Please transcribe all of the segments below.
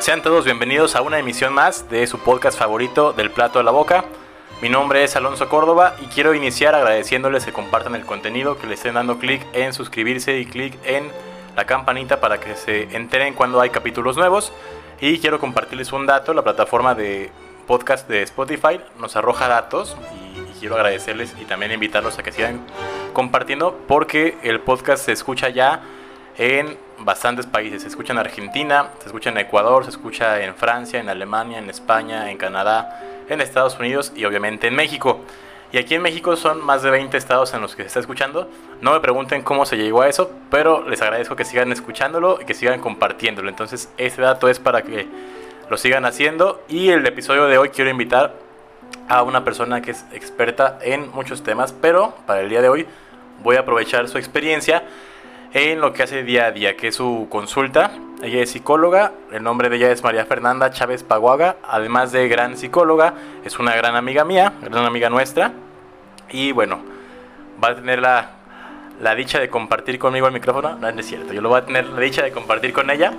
Sean todos bienvenidos a una emisión más de su podcast favorito del plato a la boca. Mi nombre es Alonso Córdoba y quiero iniciar agradeciéndoles que compartan el contenido, que le estén dando clic en suscribirse y clic en la campanita para que se enteren cuando hay capítulos nuevos. Y quiero compartirles un dato, la plataforma de podcast de Spotify nos arroja datos y, quiero agradecerles y también invitarlos a que sigan compartiendo porque el podcast se escucha ya en bastantes países. Se escucha en Argentina, se escucha en Ecuador, se escucha en Francia, en Alemania, en España, en Canadá, en Estados Unidos y obviamente en México. Y aquí en México son más de 20 estados en los que se está escuchando. No me pregunten cómo se llegó a eso, pero les agradezco que sigan escuchándolo y que sigan compartiéndolo. Entonces, este dato es para que lo sigan haciendo. Y el episodio de hoy quiero invitar a una persona que es experta en muchos temas, pero para el día de hoy voy a aprovechar su experiencia en lo que hace día a día, que es su consulta. Ella es psicóloga, el nombre de ella es María Fernanda Chávez Paguaga, además de gran psicóloga, es una gran amiga mía, gran amiga nuestra. Y bueno, va a tener la, la dicha de compartir conmigo el micrófono. No, es cierto, yo lo voy a tener la dicha de compartir con ella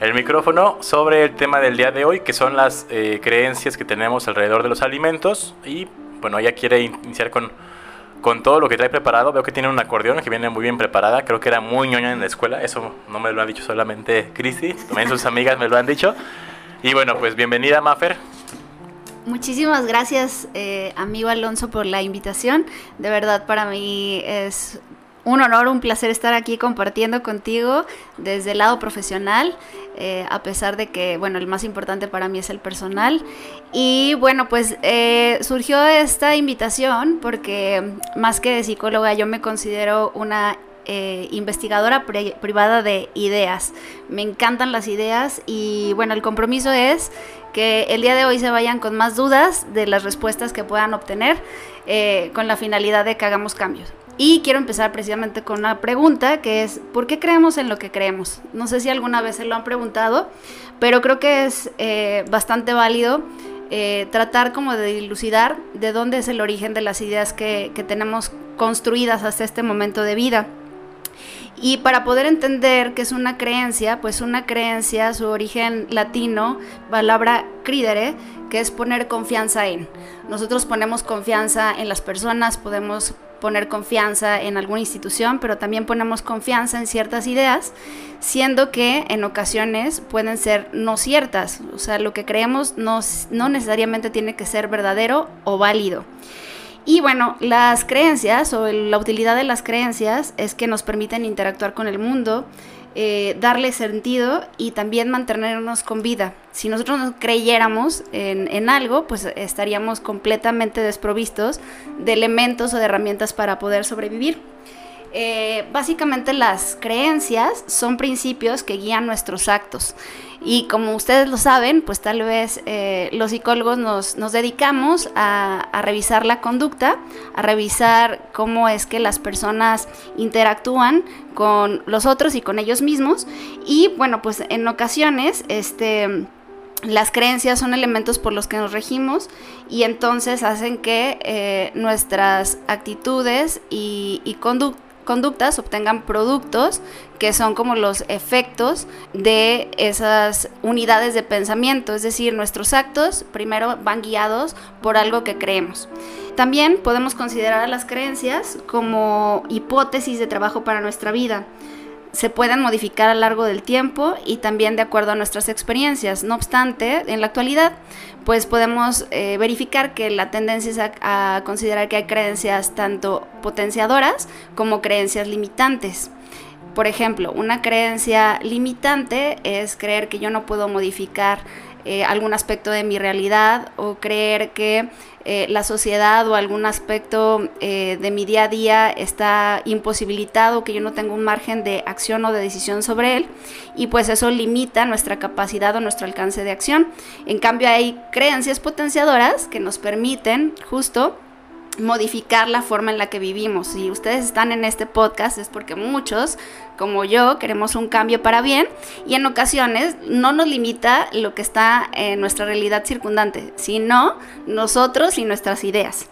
el micrófono sobre el tema del día de hoy, que son las eh, creencias que tenemos alrededor de los alimentos. Y bueno, ella quiere iniciar con, con todo lo que trae preparado. Veo que tiene un acordeón que viene muy bien preparada. Creo que era muy ñoña en la escuela. Eso no me lo ha dicho solamente Cristi, también sus amigas me lo han dicho. Y bueno, pues bienvenida, Maffer. Muchísimas gracias, eh, amigo Alonso, por la invitación. De verdad, para mí es un honor, un placer estar aquí compartiendo contigo desde el lado profesional, eh, a pesar de que, bueno, el más importante para mí es el personal. Y bueno, pues eh, surgió esta invitación porque más que de psicóloga yo me considero una investigadora privada de ideas. Me encantan las ideas y bueno, el compromiso es que el día de hoy se vayan con más dudas de las respuestas que puedan obtener eh, con la finalidad de que hagamos cambios. Y quiero empezar precisamente con una pregunta que es, ¿por qué creemos en lo que creemos? No sé si alguna vez se lo han preguntado, pero creo que es eh, bastante válido eh, tratar como de dilucidar de dónde es el origen de las ideas que, que tenemos construidas hasta este momento de vida. Y para poder entender qué es una creencia, pues una creencia, su origen latino, palabra cridere, que es poner confianza en. Nosotros ponemos confianza en las personas, podemos poner confianza en alguna institución, pero también ponemos confianza en ciertas ideas, siendo que en ocasiones pueden ser no ciertas. O sea, lo que creemos no, no necesariamente tiene que ser verdadero o válido. Y bueno, las creencias o la utilidad de las creencias es que nos permiten interactuar con el mundo, eh, darle sentido y también mantenernos con vida. Si nosotros no creyéramos en, en, algo, pues estaríamos completamente desprovistos de elementos o de herramientas para poder sobrevivir. Eh, básicamente las creencias son principios que guían nuestros actos. Y como ustedes lo saben, pues tal vez eh, los psicólogos nos, nos dedicamos a, revisar la conducta, a revisar cómo es que las personas interactúan con los otros y con ellos mismos. Y bueno, pues en ocasiones, este las creencias son elementos por los que nos regimos y entonces hacen que eh, nuestras actitudes y, y conductas conductas obtengan productos que son como los efectos de esas unidades de pensamiento, es decir, nuestros actos primero van guiados por algo que creemos. También podemos considerar a las creencias como hipótesis de trabajo para nuestra vida se pueden modificar a lo largo del tiempo y también de acuerdo a nuestras experiencias. No obstante, en la actualidad, pues podemos eh, verificar que la tendencia es a, considerar que hay creencias tanto potenciadoras como creencias limitantes. Por ejemplo, una creencia limitante es creer que yo no puedo modificar eh, algún aspecto de mi realidad o creer que eh, la sociedad o algún aspecto eh, de mi día a día está imposibilitado, que yo no tengo un margen de acción o de decisión sobre él, y pues eso limita nuestra capacidad o nuestro alcance de acción. En cambio hay creencias potenciadoras que nos permiten justo modificar la forma en la que vivimos. Si ustedes están en este podcast es porque muchos, como yo, queremos un cambio para bien y en ocasiones no nos limita lo que está en nuestra realidad circundante, sino nosotros y nuestras ideas.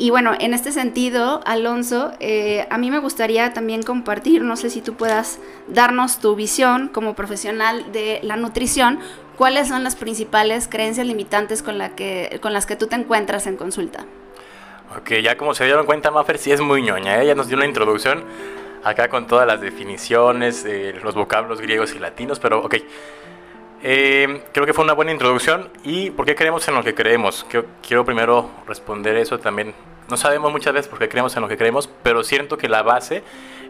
Y bueno, en este sentido, Alonso, eh, a mí me gustaría también compartir, no sé si tú puedas darnos tu visión como profesional de la nutrición, cuáles son las principales creencias limitantes con, la que, con las que tú te encuentras en consulta. Ok, ya como se dieron cuenta, Maffer sí es muy ñoña. Ella nos dio una introducción acá con todas las definiciones, los vocablos griegos y latinos, pero ok. Eh, creo que fue una buena introducción. ¿Y por qué creemos en lo que creemos? Quiero, primero responder eso también. No sabemos muchas veces por qué creemos en lo que creemos, pero siento que la base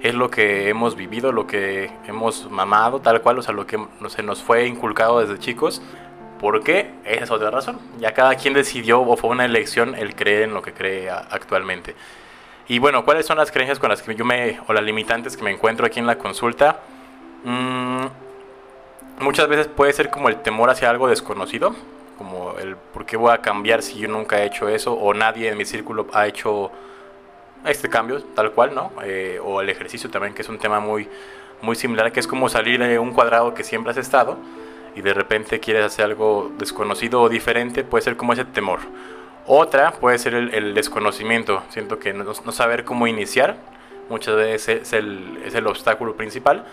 es lo que hemos vivido, lo que hemos mamado, tal cual, o sea, lo que se nos fue inculcado desde chicos. ¿Por qué? Esa es otra razón. Ya cada quien decidió o fue una elección el creer en lo que cree actualmente. Y bueno, ¿cuáles son las creencias con las que yo me, o las limitantes que me encuentro aquí en la consulta? Mm, muchas veces puede ser como el temor hacia algo desconocido, como el por qué voy a cambiar si yo nunca he hecho eso o nadie en mi círculo ha hecho este cambio tal cual, ¿no? Eh, o el ejercicio también, que es un tema muy, muy similar, que es como salir de un cuadrado que siempre has estado y de repente quieres hacer algo desconocido o diferente, puede ser como ese temor. Otra puede ser el, desconocimiento, siento que no, saber cómo iniciar muchas veces es el, es el obstáculo principal,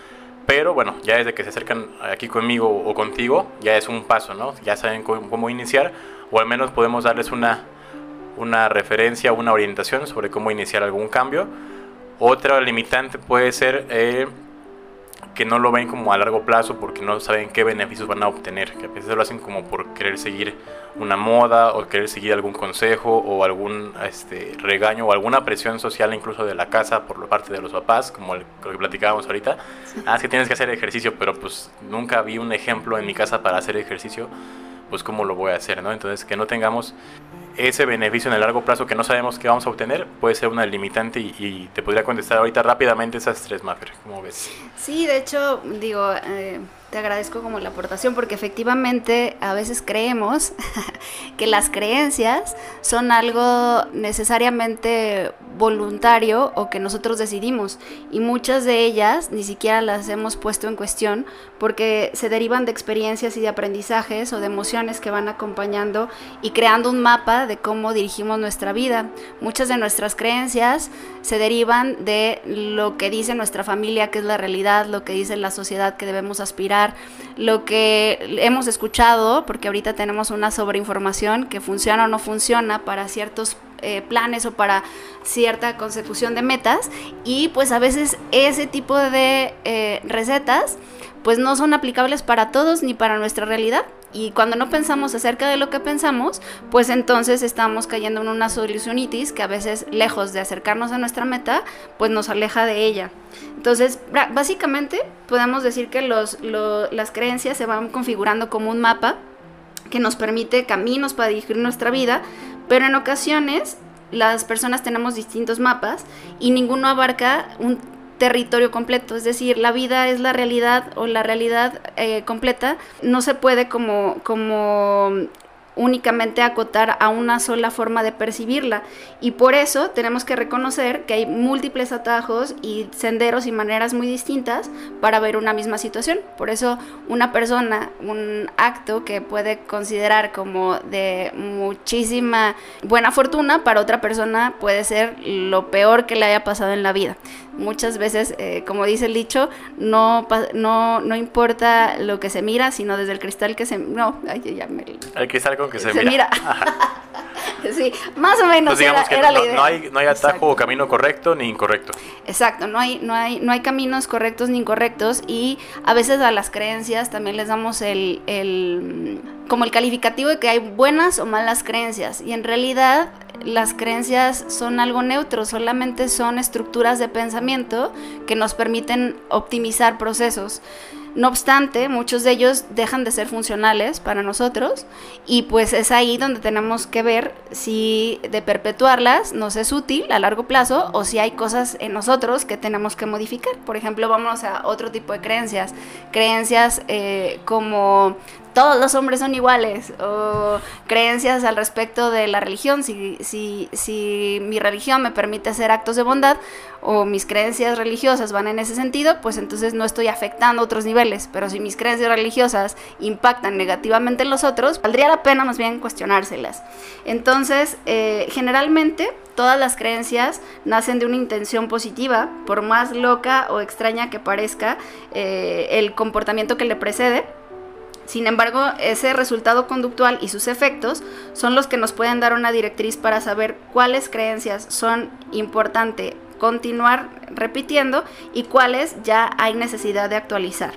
pero bueno, ya desde que se acercan aquí conmigo o contigo, ya es un paso, ¿no? Ya saben cómo, iniciar, o al menos podemos darles una, una referencia, una orientación sobre cómo iniciar algún cambio. Otra limitante puede ser eh, que no lo ven como a largo plazo porque no saben qué beneficios van a obtener, que a veces lo hacen como por querer seguir una moda o querer seguir algún consejo o algún este, regaño o alguna presión social incluso de la casa por parte de los papás, como lo que platicábamos ahorita. Ah, es que tienes que hacer ejercicio, pero pues nunca vi un ejemplo en mi casa para hacer ejercicio, pues cómo lo voy a hacer, ¿no? Entonces que no tengamos ese beneficio en el largo plazo que no sabemos qué vamos a obtener puede ser una limitante y, te podría contestar ahorita rápidamente esas tres, Maffer. ¿Cómo ves? Sí, de hecho, digo, eh, te agradezco como la aportación porque efectivamente a veces creemos que las creencias son algo necesariamente voluntario o que nosotros decidimos y muchas de ellas ni siquiera las hemos puesto en cuestión porque se derivan de experiencias y de aprendizajes o de emociones que van acompañando y creando un mapa de cómo dirigimos nuestra vida. Muchas de nuestras creencias se derivan de lo que dice nuestra familia que es la realidad, lo que dice la sociedad que debemos aspirar lo que hemos escuchado, porque ahorita tenemos una sobreinformación que funciona o no funciona para ciertos eh, planes o para cierta consecución de metas. Y pues a veces ese tipo de eh, recetas pues no son aplicables para todos ni para nuestra realidad y cuando no pensamos acerca de lo que pensamos, pues entonces estamos cayendo en una solucionitis que a veces, lejos de acercarnos a nuestra meta, pues nos aleja de ella. Entonces, básicamente podemos decir que los, las creencias se van configurando como un mapa que nos permite caminos para dirigir nuestra vida, pero en ocasiones las personas tenemos distintos mapas y ninguno abarca un territorio completo, es decir, la vida es la realidad o la realidad eh, completa, no se puede como, como únicamente acotar a una sola forma de percibirla. Y por eso tenemos que reconocer que hay múltiples atajos y senderos y maneras muy distintas para ver una misma situación. Por eso una persona, un acto que puede considerar como de muchísima buena fortuna, para otra persona puede ser lo peor que le haya pasado en la vida. Muchas veces, eh, como dice el dicho, no, no, no importa lo que se mira, sino desde el cristal que se... No, ay, ya me... El cristal que se, mira. sí, más o menos pues era, no, la idea. No hay, no hay atajo o camino correcto ni incorrecto. Exacto, no hay, no, hay, no hay caminos correctos ni incorrectos y a veces a las creencias también les damos el, el como el calificativo de que hay buenas o malas creencias y en realidad las creencias son algo neutro, solamente son estructuras de pensamiento que nos permiten optimizar procesos. No obstante, muchos de ellos dejan de ser funcionales para nosotros y pues es ahí donde tenemos que ver si de perpetuarlas nos es útil a largo plazo o si hay cosas en nosotros que tenemos que modificar. Por ejemplo, vamos a otro tipo de creencias. Creencias eh, como todos los hombres son iguales, o creencias al respecto de la religión, si, si, si mi religión me permite hacer actos de bondad, o mis creencias religiosas van en ese sentido, pues entonces no estoy afectando otros niveles, pero si mis creencias religiosas impactan negativamente en los otros, valdría la pena más bien cuestionárselas. Entonces, eh, generalmente todas las creencias nacen de una intención positiva, por más loca o extraña que parezca eh, el comportamiento que le precede sin embargo, ese resultado conductual y sus efectos son los que nos pueden dar una directriz para saber cuáles creencias son importantes continuar repitiendo y cuáles ya hay necesidad de actualizar.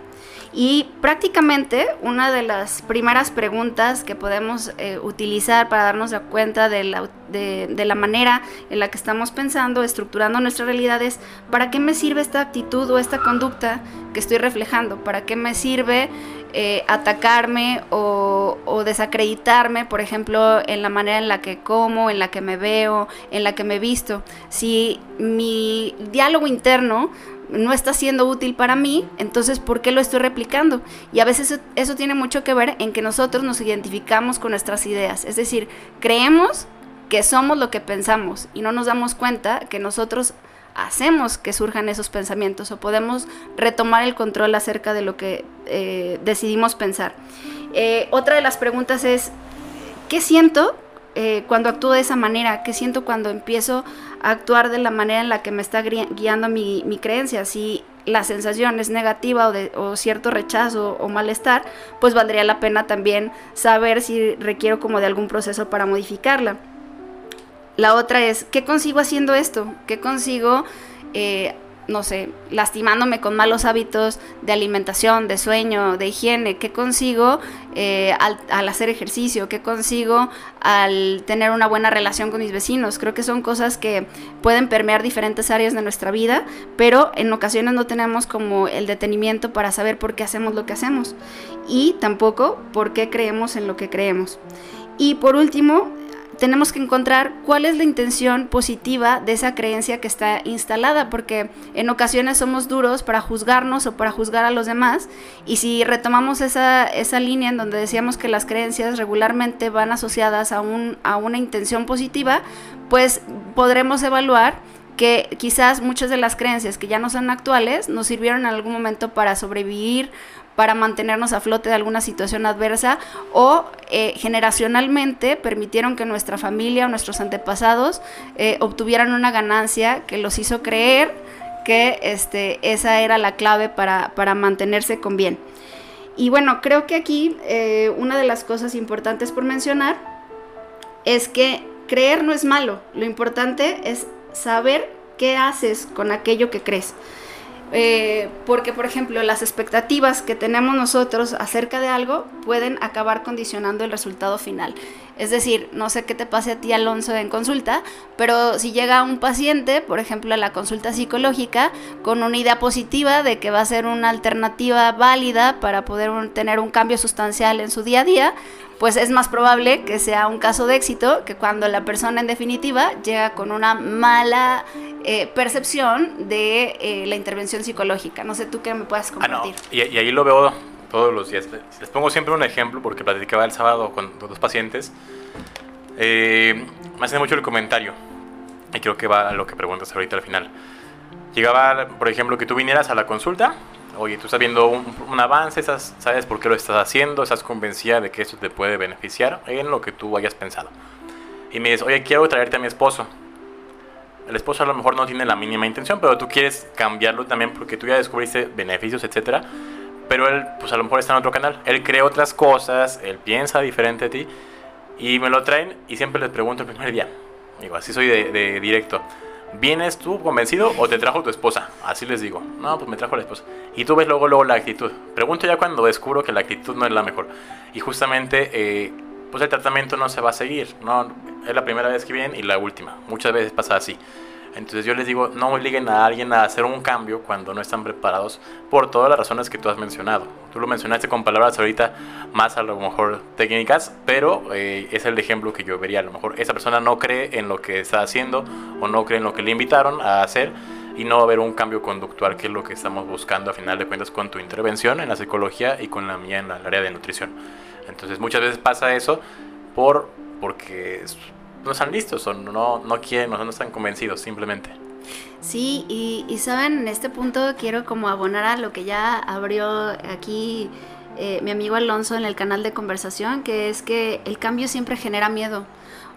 Y prácticamente una de las primeras preguntas que podemos eh, utilizar para darnos cuenta de la, de la, manera en la que estamos pensando, estructurando nuestra realidad es, ¿para qué me sirve esta actitud o esta conducta que estoy reflejando? ¿Para qué me sirve eh, atacarme o, desacreditarme, por ejemplo, en la manera en la que como, en la que me veo, en la que me visto. Si mi diálogo interno no está siendo útil para mí, entonces ¿por qué lo estoy replicando? Y a veces eso tiene mucho que ver en que nosotros nos identificamos con nuestras ideas, es decir, creemos que somos lo que pensamos y no nos damos cuenta que nosotros hacemos que surjan esos pensamientos o podemos retomar el control acerca de lo que eh, decidimos pensar. Eh, otra de las preguntas es, ¿qué siento eh, cuando actúo de esa manera? ¿Qué siento cuando empiezo a actuar de la manera en la que me está guiando mi, creencia? Si la sensación es negativa o, o cierto rechazo o malestar, pues valdría la pena también saber si requiero como de algún proceso para modificarla. La otra es, ¿qué consigo haciendo esto? ¿Qué consigo, eh, no sé, lastimándome con malos hábitos de alimentación, de sueño, de higiene? ¿Qué consigo eh, al, hacer ejercicio? ¿Qué consigo al tener una buena relación con mis vecinos? Creo que son cosas que pueden permear diferentes áreas de nuestra vida, pero en ocasiones no tenemos como el detenimiento para saber por qué hacemos lo que hacemos y tampoco por qué creemos en lo que creemos. Y por último, tenemos que encontrar cuál es la intención positiva de esa creencia que está instalada, porque en ocasiones somos duros para juzgarnos o para juzgar a los demás, y si retomamos esa, esa línea en donde decíamos que las creencias regularmente van asociadas a, un, a una intención positiva, pues podremos evaluar que quizás muchas de las creencias que ya no son actuales nos sirvieron en algún momento para sobrevivir para mantenernos a flote de alguna situación adversa o eh, generacionalmente permitieron que nuestra familia o nuestros antepasados eh, obtuvieran una ganancia que los hizo creer que este, esa era la clave para, mantenerse con bien. Y bueno, creo que aquí eh, una de las cosas importantes por mencionar es que creer no es malo, lo importante es saber qué haces con aquello que crees. Eh, porque, por ejemplo, las expectativas que tenemos nosotros acerca de algo pueden acabar condicionando el resultado final. Es decir, no sé qué te pase a ti, Alonso, en consulta, pero si llega un paciente, por ejemplo, a la consulta psicológica, con una idea positiva de que va a ser una alternativa válida para poder tener un cambio sustancial en su día a día, pues es más probable que sea un caso de éxito que cuando la persona en definitiva llega con una mala eh, percepción de eh, la intervención psicológica. No sé tú qué me puedas compartir. Ah, no. y, ahí lo veo todos los días. Les pongo siempre un ejemplo porque platicaba el sábado con dos pacientes. Eh, me hace mucho el comentario y creo que va a lo que preguntas ahorita al final. Llegaba, por ejemplo, que tú vinieras a la consulta oye, tú estás viendo un, avance, sabes por qué lo estás haciendo, estás convencida de que eso te puede beneficiar en lo que tú hayas pensado. Y me dices, oye, quiero traerte a mi esposo. El esposo a lo mejor no tiene la mínima intención, pero tú quieres cambiarlo también porque tú ya descubriste beneficios, etcétera. Pero él, pues a lo mejor está en otro canal. Él cree otras cosas, él piensa diferente a ti. Y me lo traen y siempre les pregunto el primer día. Digo, así soy de directo. ¿Vienes tú convencido o te trajo tu esposa? Así les digo. No, pues me trajo la esposa. Y tú ves luego, luego la actitud. Pregunto ya cuando descubro que la actitud no es la mejor. Y justamente, eh, pues el tratamiento no se va a seguir. No, es la primera vez que vienen y la última. Muchas veces pasa así. Entonces yo les digo, no obliguen a alguien a hacer un cambio cuando no están preparados por todas las razones que tú has mencionado. Tú lo mencionaste con palabras ahorita más a lo mejor técnicas, pero eh, es el ejemplo que yo vería. A lo mejor esa persona no cree en lo que está haciendo o no cree en lo que le invitaron a hacer y no va a haber un cambio conductual que es lo que estamos buscando a final de cuentas con tu intervención en la psicología y con la mía en el área de nutrición. Entonces muchas veces pasa eso por porque no están listos o no, no quieren, no, no están convencidos simplemente. Sí, y, y, saben, en este punto quiero como abonar a lo que ya abrió aquí eh, mi amigo Alonso en el canal de conversación, que es que el cambio siempre genera miedo.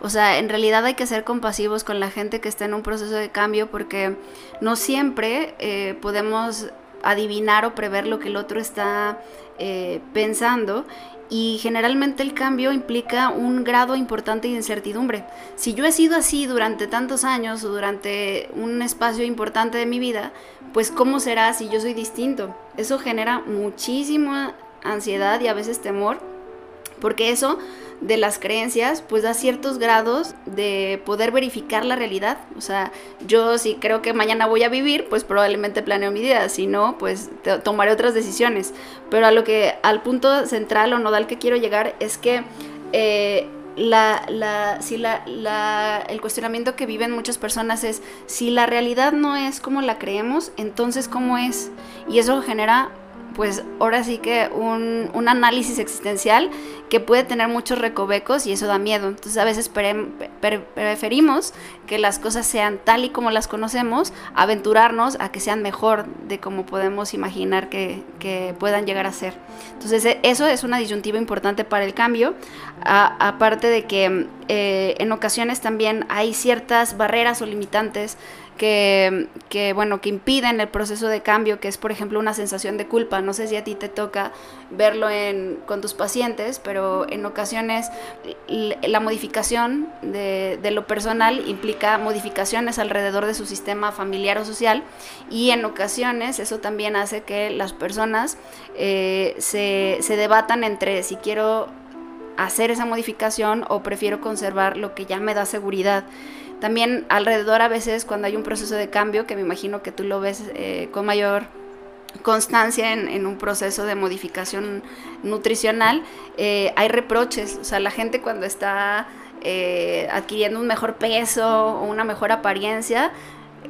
O sea, en realidad hay que ser compasivos con la gente que está en un proceso de cambio porque no siempre eh, podemos adivinar o prever lo que el otro está eh, pensando y generalmente el cambio implica un grado importante de incertidumbre. Si yo he sido así durante tantos años o durante un espacio importante de mi vida, pues ¿cómo será si yo soy distinto? Eso genera muchísima ansiedad y a veces temor, porque eso de las creencias, pues da ciertos grados de poder verificar la realidad. O sea, yo si creo que mañana voy a vivir, pues probablemente planeo mi vida, si no, pues tomaré otras decisiones. Pero a lo que, al punto central o nodal que quiero llegar es que eh, la, la, si la, la, el cuestionamiento que viven muchas personas es, si la realidad no es como la creemos, entonces ¿cómo es? Y eso genera pues ahora sí que un, un, análisis existencial que puede tener muchos recovecos y eso da miedo. Entonces a veces preferimos que las cosas sean tal y como las conocemos, aventurarnos a que sean mejor de como podemos imaginar que, que puedan llegar a ser. Entonces e, eso es una disyuntiva importante para el cambio, aparte de que eh, en ocasiones también hay ciertas barreras o limitantes que, bueno, que impiden el proceso de cambio, que es por ejemplo una sensación de culpa. No sé si a ti te toca verlo en, con tus pacientes, pero en ocasiones la modificación de, lo personal implica modificaciones alrededor de su sistema familiar o social y en ocasiones eso también hace que las personas eh, se, se debatan entre si quiero hacer esa modificación o prefiero conservar lo que ya me da seguridad. También alrededor a veces cuando hay un proceso de cambio, que me imagino que tú lo ves eh, con mayor constancia en, un proceso de modificación nutricional, eh, hay reproches. O sea, la gente cuando está eh, adquiriendo un mejor peso o una mejor apariencia,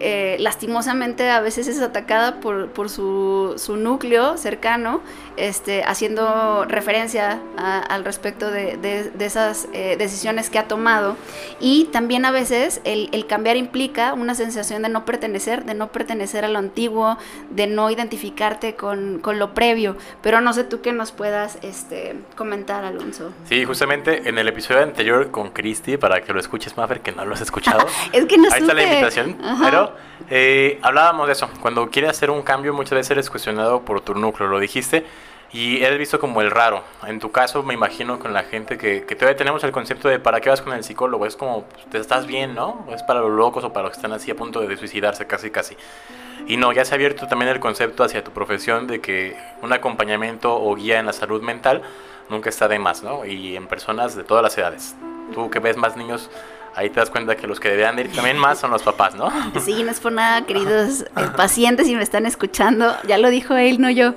eh, lastimosamente a veces es atacada por, por su, su, núcleo cercano, este, haciendo referencia al respecto de, de, esas eh, decisiones que ha tomado. Y también a veces el, el, cambiar implica una sensación de no pertenecer, de no pertenecer a lo antiguo, de no identificarte con, con lo previo. Pero no sé tú qué nos puedas este, comentar, Alonso. Sí, justamente en el episodio anterior con Cristi, para que lo escuches, Maffer, que no lo has escuchado. es que no Ahí está la invitación. Pero eh, hablábamos de eso. Cuando quieres hacer un cambio, muchas veces eres cuestionado por tu núcleo, lo dijiste. Y eres visto como el raro. En tu caso, me imagino con la gente que, que todavía tenemos el concepto de para qué vas con el psicólogo. Es como, pues, te estás bien, ¿no? Es para los locos o para los que están así a punto de suicidarse, casi, casi. Y no, ya se ha abierto también el concepto hacia tu profesión de que un acompañamiento o guía en la salud mental nunca está de más, ¿no? Y en personas de todas las edades. Tú que ves más niños ahí te das cuenta que los que deberían ir también más son los papás, ¿no? Sí, no es por nada, queridos eh, pacientes, si me están escuchando, ya lo dijo él, no yo.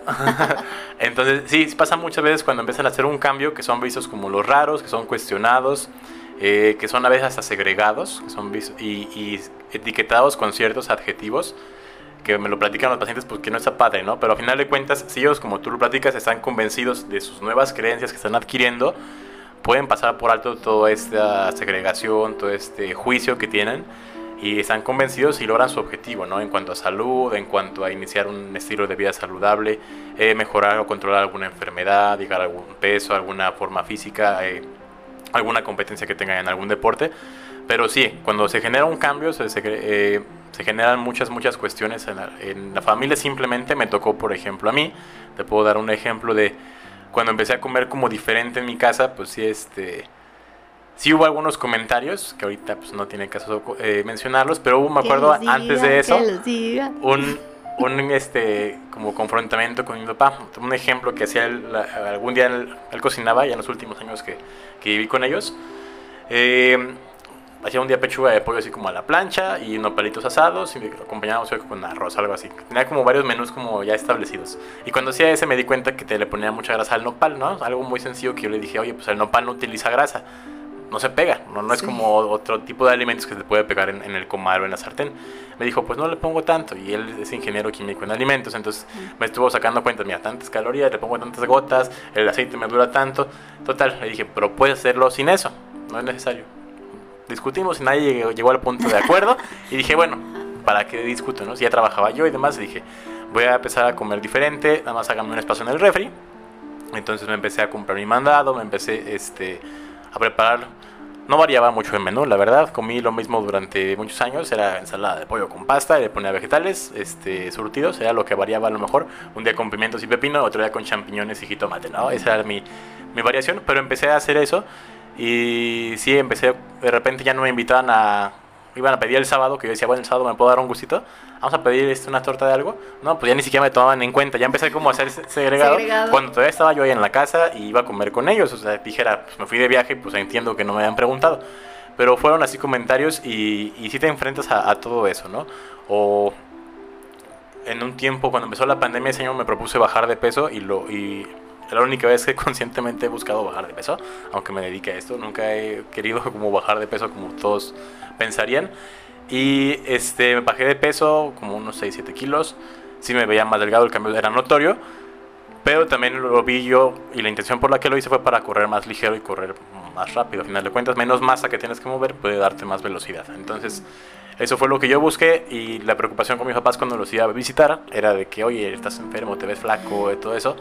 Entonces, sí, pasa muchas veces cuando empiezan a hacer un cambio que son vistos como los raros, que son cuestionados, eh, que son a veces hasta segregados, que son y, y, etiquetados con ciertos adjetivos que me lo platican los pacientes porque no está padre, ¿no? Pero al final de cuentas, si ellos, como tú lo platicas, están convencidos de sus nuevas creencias que están adquiriendo, pueden pasar por alto toda esta segregación, todo este juicio que tienen y están convencidos y logran su objetivo, ¿no? En cuanto a salud, en cuanto a iniciar un estilo de vida saludable, eh, mejorar o controlar alguna enfermedad, llegar a algún peso, alguna forma física, eh, alguna competencia que tengan en algún deporte. Pero sí, cuando se genera un cambio, se, eh, se generan muchas, muchas cuestiones en la, en la familia. Simplemente me tocó, por ejemplo, a mí, te puedo dar un ejemplo de cuando empecé a comer como diferente en mi casa, pues sí, este, sí hubo algunos comentarios, que ahorita pues no tiene caso eh, mencionarlos, pero hubo, me acuerdo, antes de eso, un, un, este, como confrontamiento con mi papá. Un ejemplo que hacía él, algún día él, cocinaba, ya en los últimos años que, que viví con ellos. Eh, hacía un día pechuga de pollo así como a la plancha y unos palitos asados y acompañábamos con arroz, algo así. Tenía como varios menús como ya establecidos. Y cuando hacía ese me di cuenta que te le ponía mucha grasa al nopal, ¿no? Algo muy sencillo que yo le dije, oye, pues el nopal no utiliza grasa. no se pega, no, no es como otro tipo de alimentos que se puede pegar en, el comal o en la sartén. Me dijo, pues no le pongo tanto, y él es ingeniero químico en alimentos, entonces me estuvo sacando cuentas, mira, tantas calorías, le pongo tantas gotas, el aceite me dura tanto, total, le dije, pero puedes hacerlo sin eso, no es necesario. Discutimos y nadie llegó, llegó al punto de acuerdo, y dije, bueno, ¿para qué discuto, no? Ya trabajaba yo y demás, dije, voy a empezar a comer diferente, nada más hágame un espacio en el refri, entonces me empecé a comprar mi mandado, me empecé este, a preparar. No variaba mucho el menú, la verdad. Comí lo mismo durante muchos años. Era ensalada de pollo con pasta, le ponía vegetales este, surtidos. Era lo que variaba a lo mejor. Un día con pimientos y pepino, otro día con champiñones y jitomate. ¿no? Esa era mi, mi variación. Pero empecé a hacer eso. Y sí, empecé. De repente ya no me invitaban a iban a pedir el sábado, que yo decía, bueno, el sábado me puedo dar un gustito, vamos a pedir este, una torta de algo. No, pues ya ni siquiera me tomaban en cuenta, ya empecé como a hacer segregado, segregado. cuando todavía estaba yo ahí en la casa y iba a comer con ellos, o sea, dijera, pues me fui de viaje, pues entiendo que no me habían preguntado. Pero fueron así comentarios y, y sí te enfrentas a, todo eso, ¿no? O en un tiempo, cuando empezó la pandemia, ese año me propuse bajar de peso y lo... Y la única vez que conscientemente he buscado bajar de peso, aunque me dedique a esto, nunca he querido como bajar de peso como todos pensarían. Y este, me bajé de peso como unos 6-7 kilos. Sí me veía más delgado, el cambio era notorio. Pero también lo vi yo y la intención por la que lo hice fue para correr más ligero y correr más rápido. Al final de cuentas, menos masa que tienes que mover puede darte más velocidad. Entonces, eso fue lo que yo busqué y la preocupación con mis papás cuando los iba a visitar era de que, oye, estás enfermo, te ves flaco, todo eso.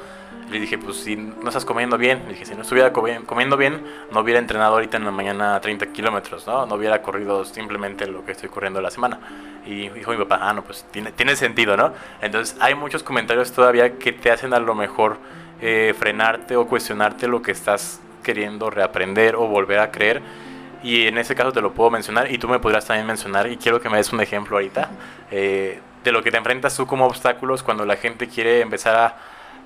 Le dije, pues si no estás comiendo bien, le dije, si no estuviera comiendo bien, no hubiera entrenado ahorita en la mañana 30 kilómetros, ¿no? No hubiera corrido simplemente lo que estoy corriendo la semana. Y dijo mi papá, ah, no, pues tiene, tiene sentido, ¿no? Entonces hay muchos comentarios todavía que te hacen a lo mejor eh, frenarte o cuestionarte lo que estás queriendo reaprender o volver a creer. Y en ese caso te lo puedo mencionar y tú me podrás también mencionar y quiero que me des un ejemplo ahorita eh, de lo que te enfrentas tú como obstáculos cuando la gente quiere empezar a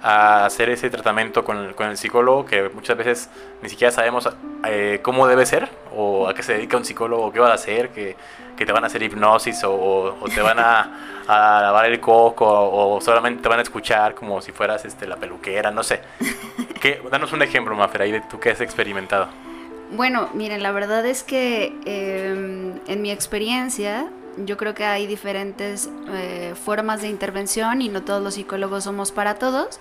a hacer ese tratamiento con el, con el psicólogo que muchas veces ni siquiera sabemos eh, cómo debe ser o a qué se dedica un psicólogo, qué va a hacer, que, que te van a hacer hipnosis o, te van a, lavar el coco o, solamente te van a escuchar como si fueras este, la peluquera, no sé. ¿Qué, danos un ejemplo, Mafer, de tú que has experimentado. Bueno, miren, la verdad es que em, en mi experiencia yo creo que hay diferentes eh, formas de intervención y no todos los psicólogos somos para todos.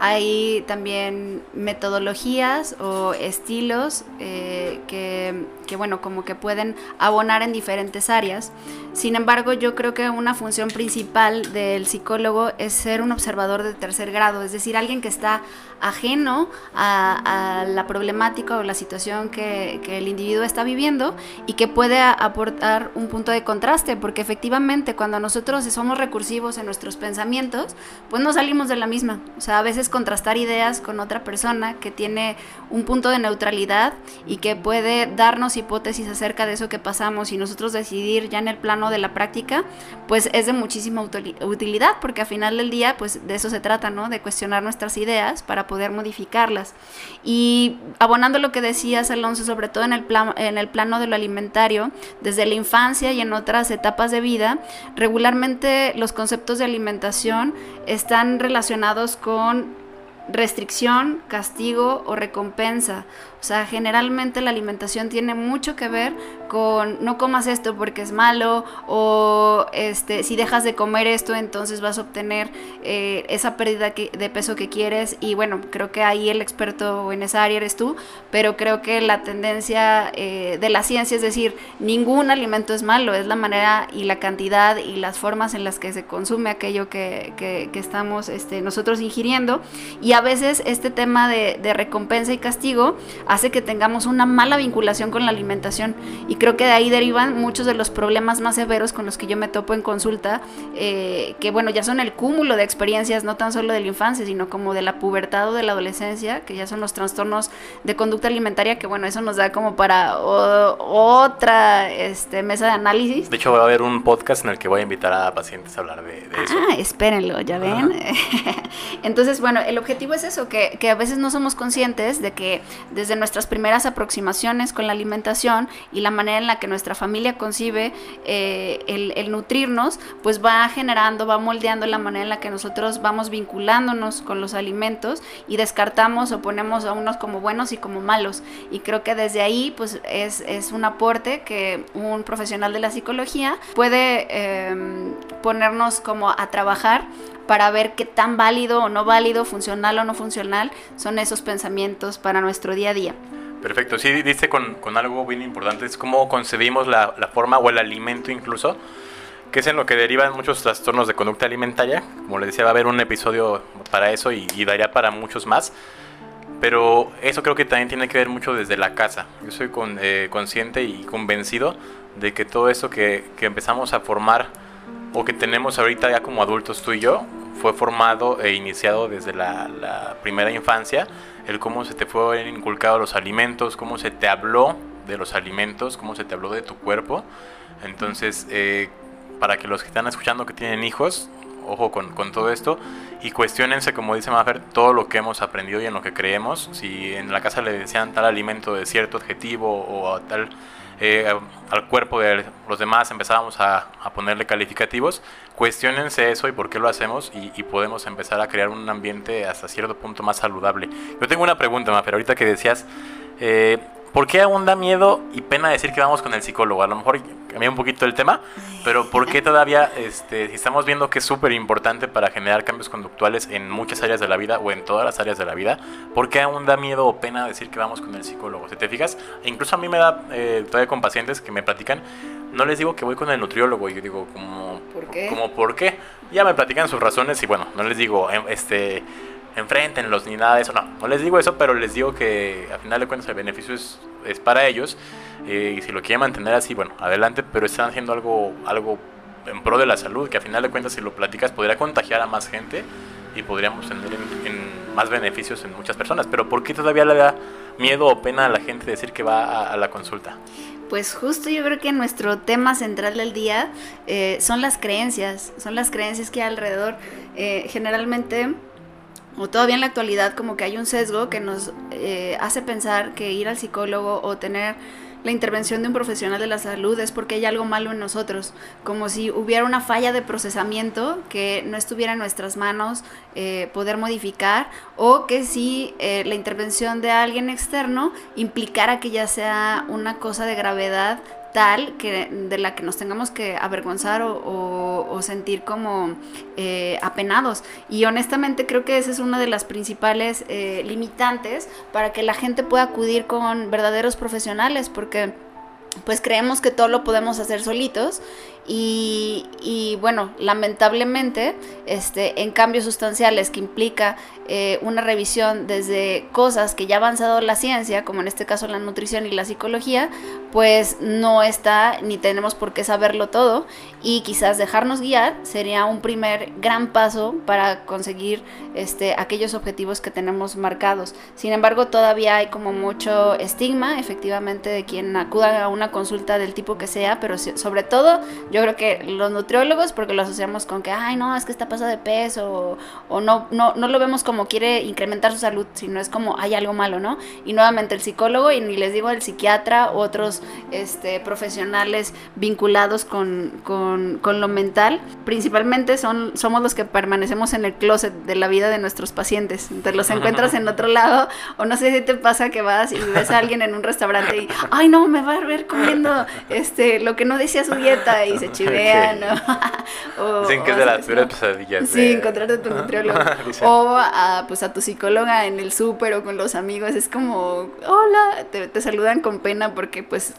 Hay también metodologías o estilos eh, que, que, bueno, como que pueden abonar en diferentes áreas. Sin embargo, yo creo que una función principal del psicólogo es ser un observador de tercer grado, es decir, alguien que está ajeno a, la problemática o la situación que, el individuo está viviendo y que puede aportar un punto de contraste, porque efectivamente cuando nosotros somos recursivos en nuestros pensamientos, pues no salimos de la misma. O sea, a veces contrastar ideas con otra persona que tiene un punto de neutralidad y que puede darnos hipótesis acerca de eso que pasamos y nosotros decidir ya en el plano de la práctica, pues es de muchísima utilidad, porque al final del día, pues de eso se trata, ¿no? De cuestionar nuestras ideas para poder poder modificarlas. Y abonando lo que decías, Alonso, sobre todo en el, en el plano de lo alimentario, desde la infancia y en otras etapas de vida, regularmente los conceptos de alimentación están relacionados con restricción, castigo o recompensa. O sea, generalmente la alimentación tiene mucho que ver con no comas esto porque es malo o este, si dejas de comer esto entonces vas a obtener eh, esa pérdida de peso que quieres. Y bueno, creo que ahí el experto en esa área eres tú, pero creo que la tendencia eh, de la ciencia es decir, ningún alimento es malo, es la manera y la cantidad y las formas en las que se consume aquello que, que, estamos este, nosotros ingiriendo. Y a veces este tema de, de recompensa y castigo hace que tengamos una mala vinculación con la alimentación. Y creo que de ahí derivan muchos de los problemas más severos con los que yo me topo en consulta, eh, que bueno, ya son el cúmulo de experiencias, no tan solo de la infancia, sino como de la pubertad o de la adolescencia, que ya son los trastornos de conducta alimentaria, que bueno, eso nos da como para otra este, mesa de análisis. De hecho, va a haber un podcast en el que voy a invitar a pacientes a hablar de, eso. Ah, espérenlo, ya ven. Entonces, bueno, el objetivo objetivo es eso, que, que, a veces no somos conscientes de que desde nuestras primeras aproximaciones con la alimentación y la manera en la que nuestra familia concibe eh, el, nutrirnos, pues va generando, va moldeando la manera en la que nosotros vamos vinculándonos con los alimentos y descartamos o ponemos a unos como buenos y como malos. Y creo que desde ahí pues es, es un aporte que un profesional de la psicología puede eh, ponernos como a trabajar para ver qué tan válido o no válido, funcional o no funcional son esos pensamientos para nuestro día a día. Perfecto, sí, dice con, con algo bien importante, es cómo concebimos la, la, forma o el alimento incluso, que es en lo que derivan muchos trastornos de conducta alimentaria. Como les decía, va a haber un episodio para eso y, y daría para muchos más. Pero eso creo que también tiene que ver mucho desde la casa. Yo soy con, eh, consciente y convencido de que todo eso que, que empezamos a formar o que tenemos ahorita ya como adultos tú y yo, fue formado e iniciado desde la, primera infancia, el cómo se te fue inculcado los alimentos, cómo se te habló de los alimentos, cómo se te habló de tu cuerpo. Entonces, eh, para que los que están escuchando que tienen hijos, ojo con, todo esto y cuestionense, como dice Mafer, todo lo que hemos aprendido y en lo que creemos. Si en la casa le decían tal alimento de cierto objetivo o tal eh, al cuerpo de los demás empezábamos a, ponerle calificativos, cuestionense eso y por qué lo hacemos y, y, podemos empezar a crear un ambiente hasta cierto punto más saludable. Yo tengo una pregunta, Mafer, ahorita que decías, eh, ¿por qué aún da miedo y pena decir que vamos con el psicólogo? A lo mejor cambié un poquito el tema, pero ¿por qué todavía, este, estamos viendo que es súper importante para generar cambios conductuales en muchas áreas de la vida o en todas las áreas de la vida, ¿por qué aún da miedo o pena decir que vamos con el psicólogo? Si te fijas, incluso a mí me da, eh, todavía con pacientes que me platican, no les digo que voy con el nutriólogo, y yo digo, como, ¿por qué? Como, ¿por qué? Ya me platican sus razones y bueno, no les digo, este enfréntenlos ni nada de eso. No, no les digo eso, pero les digo que a final de cuentas el beneficio es, es para ellos. Eh, y si lo quieren mantener así, bueno, adelante, pero están haciendo algo, algo en pro de la salud, que a final de cuentas si lo platicas podría contagiar a más gente y podríamos tener en, en más beneficios en muchas personas. Pero ¿por qué todavía le da miedo o pena a la gente decir que va a, a la consulta? Pues justo yo creo que nuestro tema central del día eh, son las creencias, son las creencias que hay alrededor. Eh, generalmente o todavía en la actualidad como que hay un sesgo que nos eh, hace pensar que ir al psicólogo o tener la intervención de un profesional de la salud es porque hay algo malo en nosotros, como si hubiera una falla de procesamiento que no estuviera en nuestras manos eh, poder modificar o que si eh, la intervención de alguien externo implicara que ya sea una cosa de gravedad tal que de la que nos tengamos que avergonzar o, sentir como eh, apenados. Y honestamente creo que esa es una de las principales eh, limitantes para que la gente pueda acudir con verdaderos profesionales, porque pues creemos que todo lo podemos hacer solitos y, bueno, lamentablemente, este, en cambios sustanciales que implica eh, una revisión desde cosas que ya ha avanzado la ciencia, como en este caso la nutrición y la psicología, pues no está ni tenemos por qué saberlo todo y quizás dejarnos guiar sería un primer gran paso para conseguir este, aquellos objetivos que tenemos marcados. Sin embargo, todavía hay como mucho estigma, efectivamente, de quien acuda a una consulta del tipo que sea, pero sobre todo yo creo que los nutriólogos, porque lo asociamos con que, ay, no, es que está pasado de peso, o, no, no, no lo vemos como quiere incrementar su salud, sino es como hay algo malo, ¿no? Y nuevamente el psicólogo, y ni les digo el psiquiatra, otros este, profesionales vinculados con, con, con lo mental, principalmente son, somos los que permanecemos en el closet de la vida de nuestros pacientes. Te los encuentras en otro lado, o no sé si te pasa que vas y ves a alguien en un restaurante y, ay, no, me va a ver comiendo este, lo que no decía su dieta y se chivea, ¿no? o, Dicen que es de las peores pesadillas. Sí, encontrarte a tu nutriólogo. o a, pues, a tu psicóloga en el súper o con los amigos. Es como, hola, te, te saludan con pena porque pues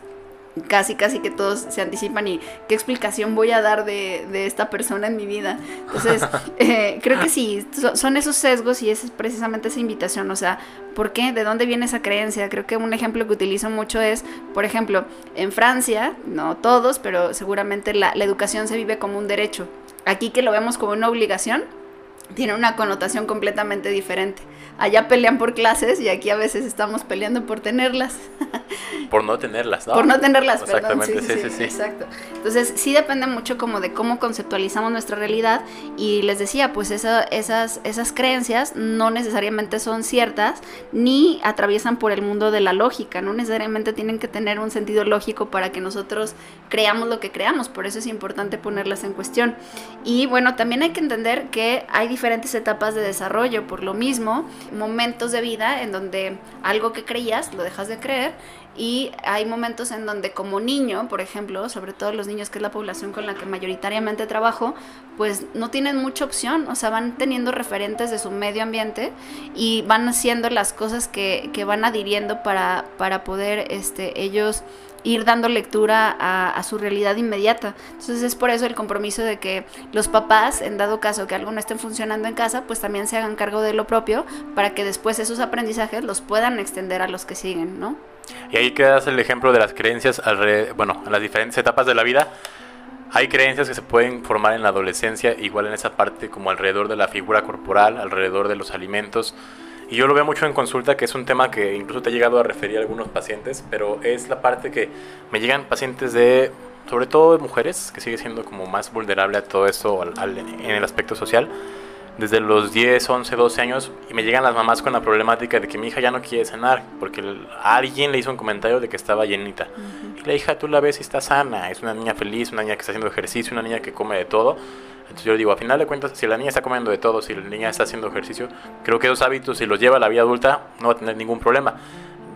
casi casi que todos se anticipan y qué explicación voy a dar de, de esta persona en mi vida. Entonces, eh, creo que sí, son esos sesgos y es precisamente esa invitación, o sea, ¿por qué? ¿De dónde viene esa creencia? Creo que un ejemplo que utilizo mucho es, por ejemplo, en Francia, no todos, pero seguramente la, la educación se vive como un derecho. Aquí que lo vemos como una obligación, tiene una connotación completamente diferente. Allá pelean por clases y aquí a veces estamos peleando por tenerlas. por no tenerlas, ¿no? Por no tenerlas, Exactamente, perdón. Sí, sí, sí, Exacto. Entonces, sí depende mucho como de cómo conceptualizamos nuestra realidad y les decía, pues esas, esas creencias no necesariamente son ciertas ni atraviesan por el mundo de la lógica, no necesariamente tienen que tener un sentido lógico para que nosotros creamos lo que creamos, por eso es importante ponerlas en cuestión. Y bueno, también hay que entender que hay diferentes etapas de desarrollo, por lo mismo, momentos de vida en donde algo que creías lo dejas de creer y hay momentos en donde como niño, por ejemplo, sobre todo los niños que es la población con la que mayoritariamente trabajo, pues no tienen mucha opción, o sea, van teniendo referentes de su medio ambiente y van haciendo las cosas que, que van adhiriendo para, para poder este, ellos ir dando lectura a, su realidad inmediata. Entonces es por eso el compromiso de que los papás, en dado caso que algo no esté funcionando en casa, pues también se hagan cargo de lo propio para que después esos aprendizajes los puedan extender a los que siguen, ¿no? Y ahí quedas el ejemplo de las creencias, bueno, en las diferentes etapas de la vida. Hay creencias que se pueden formar en la adolescencia, igual en esa parte como alrededor de la figura corporal, alrededor de los alimentos, y yo lo veo mucho en consulta, que es un tema que incluso te he llegado a referir a algunos pacientes, pero es la parte que me llegan pacientes de, sobre todo de mujeres, que sigue siendo como más vulnerable a todo esto en el aspecto social, desde los 10, 11, 12 años, y me llegan las mamás con la problemática de que mi hija ya no quiere cenar, porque alguien le hizo un comentario de que estaba llenita. Y la hija tú la ves y está sana, es una niña feliz, una niña que está haciendo ejercicio, una niña que come de todo entonces yo digo, a final de cuentas, si la niña está comiendo de todo, si la niña está haciendo ejercicio, creo que esos hábitos, si los lleva a la vida adulta, no va a tener ningún problema.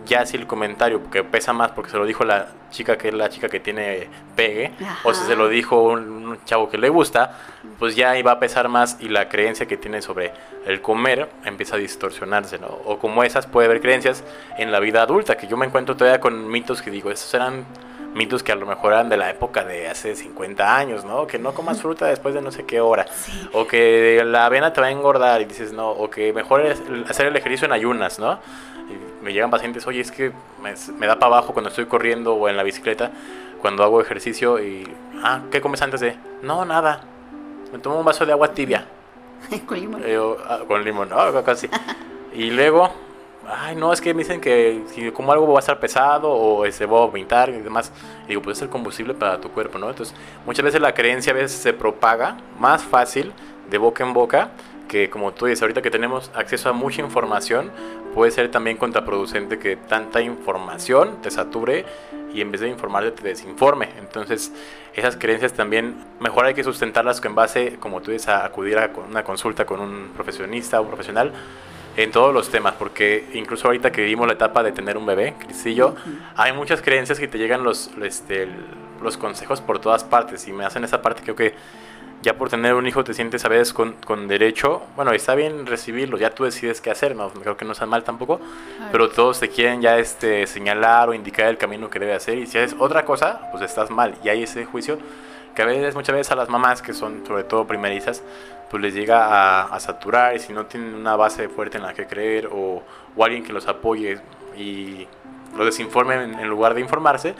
Ya si el comentario, que pesa más porque se lo dijo la chica que es la chica que tiene pegue, o si se lo dijo un, chavo que le gusta, pues ya iba a pesar más y la creencia que tiene sobre el comer empieza a distorsionarse, ¿no? O como esas puede haber creencias en la vida adulta, que yo me encuentro todavía con mitos que digo, esos eran mitos que a lo mejor eran de la época de hace 50 años, ¿no? Que no comas fruta después de no sé qué hora. O que la avena te va a engordar y dices, no. O que mejor es hacer el ejercicio en ayunas, ¿no? Y me llegan pacientes, oye, es que me, da para abajo cuando estoy corriendo o en la bicicleta, cuando hago ejercicio y, ah, ¿qué comes antes de? No, nada. Me tomo un vaso de agua tibia. con limón. Eh, ah, con limón, ¿no? Casi. y luego ay, no, es que me dicen que si como algo va a estar pesado o se va a vomitar y demás. Y digo, puede ser combustible para tu cuerpo, ¿no? Entonces, muchas veces la creencia a veces se propaga más fácil de boca en boca que como tú dices, ahorita que tenemos acceso a mucha información, puede ser también contraproducente que tanta información te sature y en vez de informarte te desinforme. Entonces, esas creencias también, mejor hay que sustentarlas en base, como tú dices, a acudir a una consulta con un profesionista o profesional en todos los temas, porque incluso ahorita que vivimos la etapa de tener un bebé, Cris hay muchas creencias que te llegan los, este, los consejos por todas partes y me hacen esa parte creo que ya por tener un hijo te sientes a veces con, con derecho, bueno, está bien recibirlo, ya tú decides qué hacer, no creo que no sea mal tampoco, pero todos te quieren ya este señalar o indicar el camino que debe hacer y si haces otra cosa, pues estás mal y hay ese juicio que a veces, muchas veces a las mamás que son sobre todo primerizas, pues les llega a, saturar y si no tienen una base fuerte en la que creer o, o alguien que los apoye y lo desinformen en, lugar de informarse,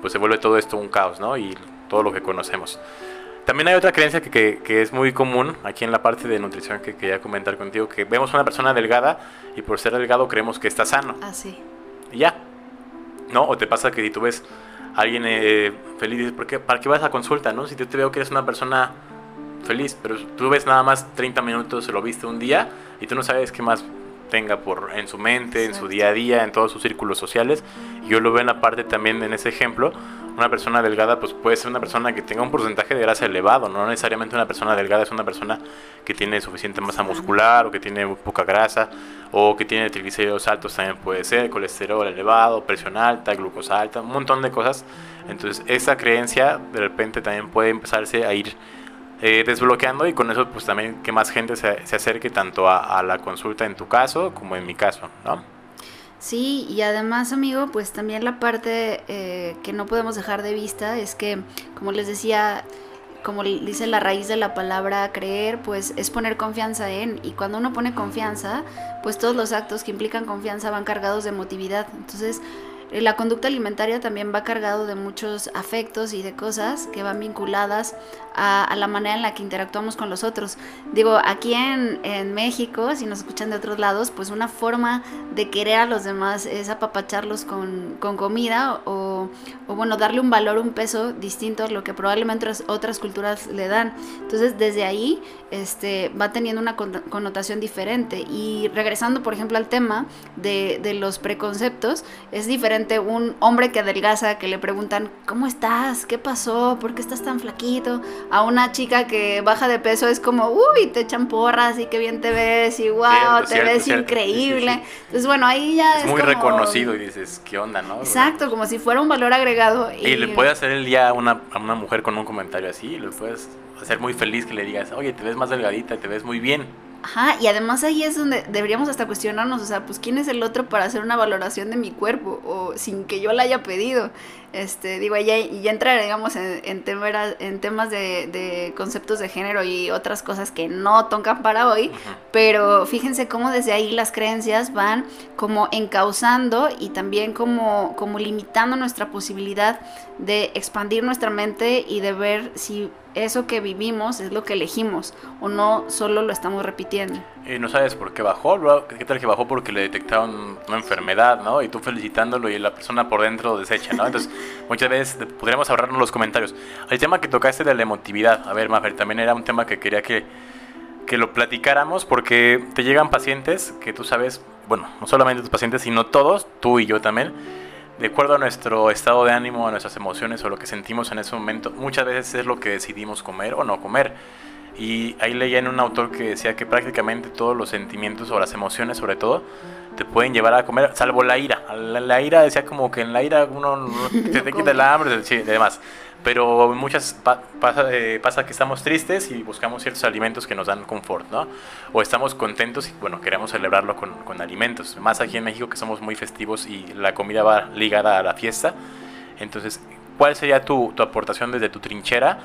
pues se vuelve todo esto un caos, ¿no? Y todo lo que conocemos. También hay otra creencia que, que, es muy común aquí en la parte de nutrición que quería comentar contigo, que vemos una persona delgada y por ser delgado creemos que está sano. Ah, sí. Y ya. ¿No? O te pasa que si tú ves a alguien eh, feliz, dices, ¿por qué, ¿para qué vas a consulta, no? Si yo te veo que eres una persona feliz, pero tú ves nada más 30 minutos, se lo viste un día y tú no sabes qué más tenga por en su mente, en su día a día, en todos sus círculos sociales. Yo lo veo en la parte también en ese ejemplo. Una persona delgada pues puede ser una persona que tenga un porcentaje de grasa elevado, no necesariamente una persona delgada es una persona que tiene suficiente masa muscular o que tiene poca grasa o que tiene triglicéridos altos también puede ser, colesterol elevado, presión alta, glucosa alta, un montón de cosas. Entonces esa creencia de repente también puede empezarse a ir eh, desbloqueando y con eso pues también que más gente se, acerque tanto a, la consulta en tu caso como en mi caso, ¿no? Sí, y además amigo, pues también la parte eh, que no podemos dejar de vista es que, como les decía, como dice la raíz de la palabra creer, pues es poner confianza en, y cuando uno pone confianza, pues todos los actos que implican confianza van cargados de emotividad. Entonces, la conducta alimentaria también va cargado de muchos afectos y de cosas que van vinculadas a, la manera en la que interactuamos con los otros. Digo, aquí en, en, México, si nos escuchan de otros lados, pues una forma de querer a los demás es apapacharlos con, con comida o, o, bueno, darle un valor, un peso distinto a lo que probablemente otras culturas le dan. Entonces, desde ahí este, va teniendo una connotación diferente. Y regresando, por ejemplo, al tema de, de los preconceptos, es diferente un hombre que adelgaza, que le preguntan, ¿cómo estás? ¿Qué pasó? ¿Por qué estás tan flaquito? a una chica que baja de peso es como, uy, te echan porras y qué bien te ves y wow, te ves increíble. Entonces, bueno, ahí ya es, es muy reconocido y dices, ¿qué onda, no? Exacto, como si fuera un valor agregado. Y, le puede hacer el día a una, a una mujer con un comentario así, le puedes hacer muy feliz que le digas, oye, te ves más delgadita, te ves muy bien. Ajá, y además ahí es donde deberíamos hasta cuestionarnos, o sea, pues quién es el otro para hacer una valoración de mi cuerpo o sin que yo la haya pedido. Este, digo, ya, ya entra, digamos, en, en, en temas de, conceptos de género y otras cosas que no tocan para hoy, pero fíjense cómo desde ahí las creencias van como encauzando y también como, como limitando nuestra posibilidad de expandir nuestra mente y de ver si eso que vivimos es lo que elegimos o no solo lo estamos repitiendo. Y no sabes por qué bajó, bro. ¿Qué tal que bajó porque le detectaron una enfermedad, ¿no? Y tú felicitándolo y la persona por dentro desecha, ¿no? Entonces, muchas veces podríamos ahorrarnos los comentarios. El tema que tocaste de la emotividad, a ver, Mafer, también era un tema que quería que, que lo platicáramos porque te llegan pacientes que tú sabes, bueno, no solamente tus pacientes, sino todos, tú y yo también, de acuerdo a nuestro estado de ánimo, a nuestras emociones o lo que sentimos en ese momento, muchas veces es lo que decidimos comer o no comer. Y ahí leía en un autor que decía que prácticamente todos los sentimientos o las emociones sobre todo te pueden llevar a comer, salvo la ira. La, ira decía como que en la ira uno te, te quita el hambre y demás. Pero muchas pasa, eh, pasa que estamos tristes y buscamos ciertos alimentos que nos dan confort, ¿no? O estamos contentos y bueno, queremos celebrarlo con, con alimentos. Más aquí en México que somos muy festivos y la comida va ligada a la fiesta. Entonces, ¿cuál sería tu, tu aportación desde tu trinchera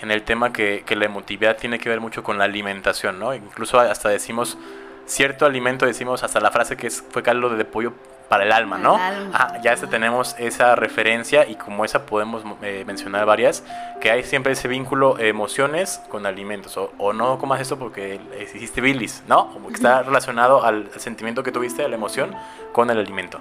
en el tema que, que, la emotividad tiene que ver mucho con la alimentación, ¿no? Incluso hasta decimos cierto alimento, decimos hasta la frase que es, fue caldo de pollo para el alma, ¿no? ya este tenemos esa referencia y como esa podemos eh, mencionar varias, que hay siempre ese vínculo emociones con alimentos, o, o no comas esto porque hiciste bilis, ¿no? Como que está relacionado al, al sentimiento que tuviste, a la emoción, con el alimento.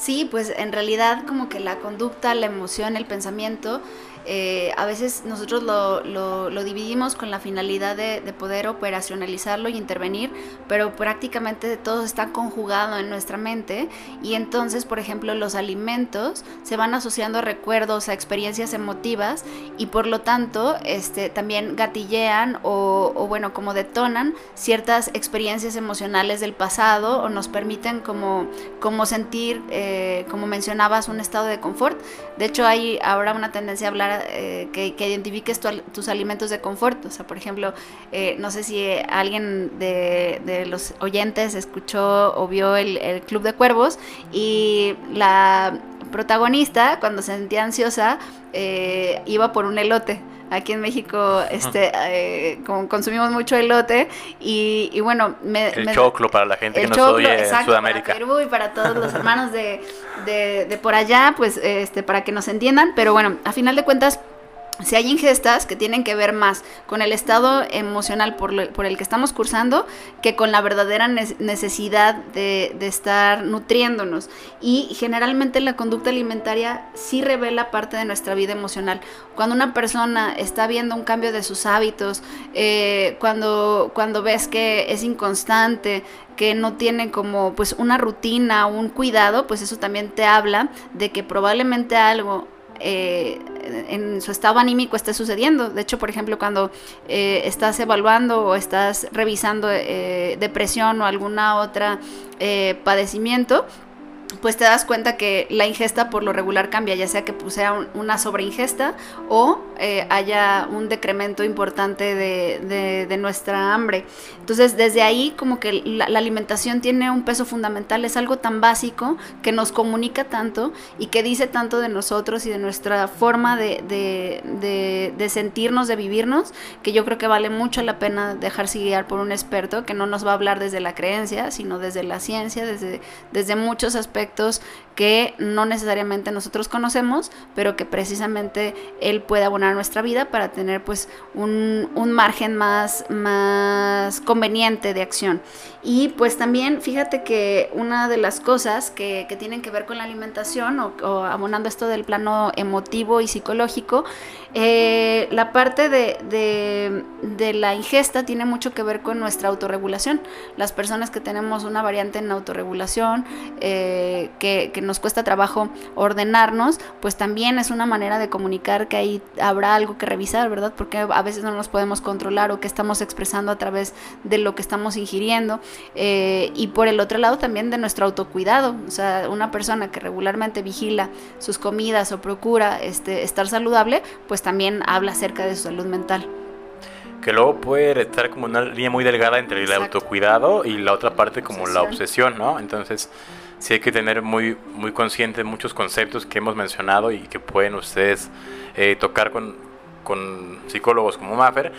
Sí, pues en realidad como que la conducta, la emoción, el pensamiento eh, a veces nosotros lo, lo, dividimos con la finalidad de, poder operacionalizarlo y intervenir, pero prácticamente todo está conjugado en nuestra mente. Y entonces, por ejemplo, los alimentos se van asociando a recuerdos, a experiencias emotivas y por lo tanto este, también gatillean o, bueno, como detonan ciertas experiencias emocionales del pasado o nos permiten como, como sentir, eh, como mencionabas, un estado de confort. De hecho, hay ahora una tendencia a hablar eh, que, identifiques tus alimentos de confort. O sea, por ejemplo, eh, no sé si alguien de, los oyentes escuchó o vio el, Club de Cuervos y la protagonista, cuando se sentía ansiosa, eh, iba por un elote aquí en México este consumimos mucho elote y, bueno el choclo para la gente que nos oye en Sudamérica. Para y para todos los hermanos de, de, de, por allá pues este para que nos entiendan pero bueno a final de cuentas si hay ingestas que tienen que ver más con el estado emocional por, el que estamos cursando que con la verdadera necesidad de, estar nutriéndonos. Y generalmente la conducta alimentaria sí revela parte de nuestra vida emocional. Cuando una persona está viendo un cambio de sus hábitos, eh, cuando, cuando ves que es inconstante, que no tiene como pues una rutina, un cuidado, pues eso también te habla de que probablemente algo eh, en su estado anímico esté sucediendo. De hecho, por ejemplo, cuando eh, estás evaluando o estás revisando eh, depresión o alguna otra padecimiento, pues te das cuenta que la ingesta por lo regular cambia, ya sea que pues, sea una sobreingesta o eh, haya un decremento importante de, nuestra hambre. Entonces, desde ahí como que la, alimentación tiene un peso fundamental, es algo tan básico que nos comunica tanto y que dice tanto de nosotros y de nuestra forma de, de sentirnos, de vivirnos, que yo creo que vale mucho la pena dejarse guiar por un experto que no nos va a hablar desde la creencia, sino desde la ciencia, desde, desde muchos aspectos aspectos que no necesariamente nosotros conocemos, pero que precisamente él puede abonar nuestra vida para tener pues un, margen más, más conveniente de acción. Y pues también fíjate que una de las cosas que, tienen que ver con la alimentación o, abonando esto del plano emotivo y psicológico, eh, la parte de, de, la ingesta tiene mucho que ver con nuestra autorregulación. Las personas que tenemos una variante en autorregulación, eh, que, que nos cuesta trabajo ordenarnos, pues también es una manera de comunicar que ahí habrá algo que revisar, ¿verdad? Porque a veces no nos podemos controlar o que estamos expresando a través de lo que estamos ingiriendo. Eh, y por el otro lado también de nuestro autocuidado, o sea, una persona que regularmente vigila sus comidas o procura este, estar saludable, pues también habla acerca de su salud mental que luego puede estar como una línea muy delgada entre el autocuidado y la otra parte como la obsesión, ¿no? Entonces, sí hay que tener muy, muy consciente muchos conceptos que hemos mencionado y que pueden ustedes eh, tocar con, con, psicólogos como Maffer,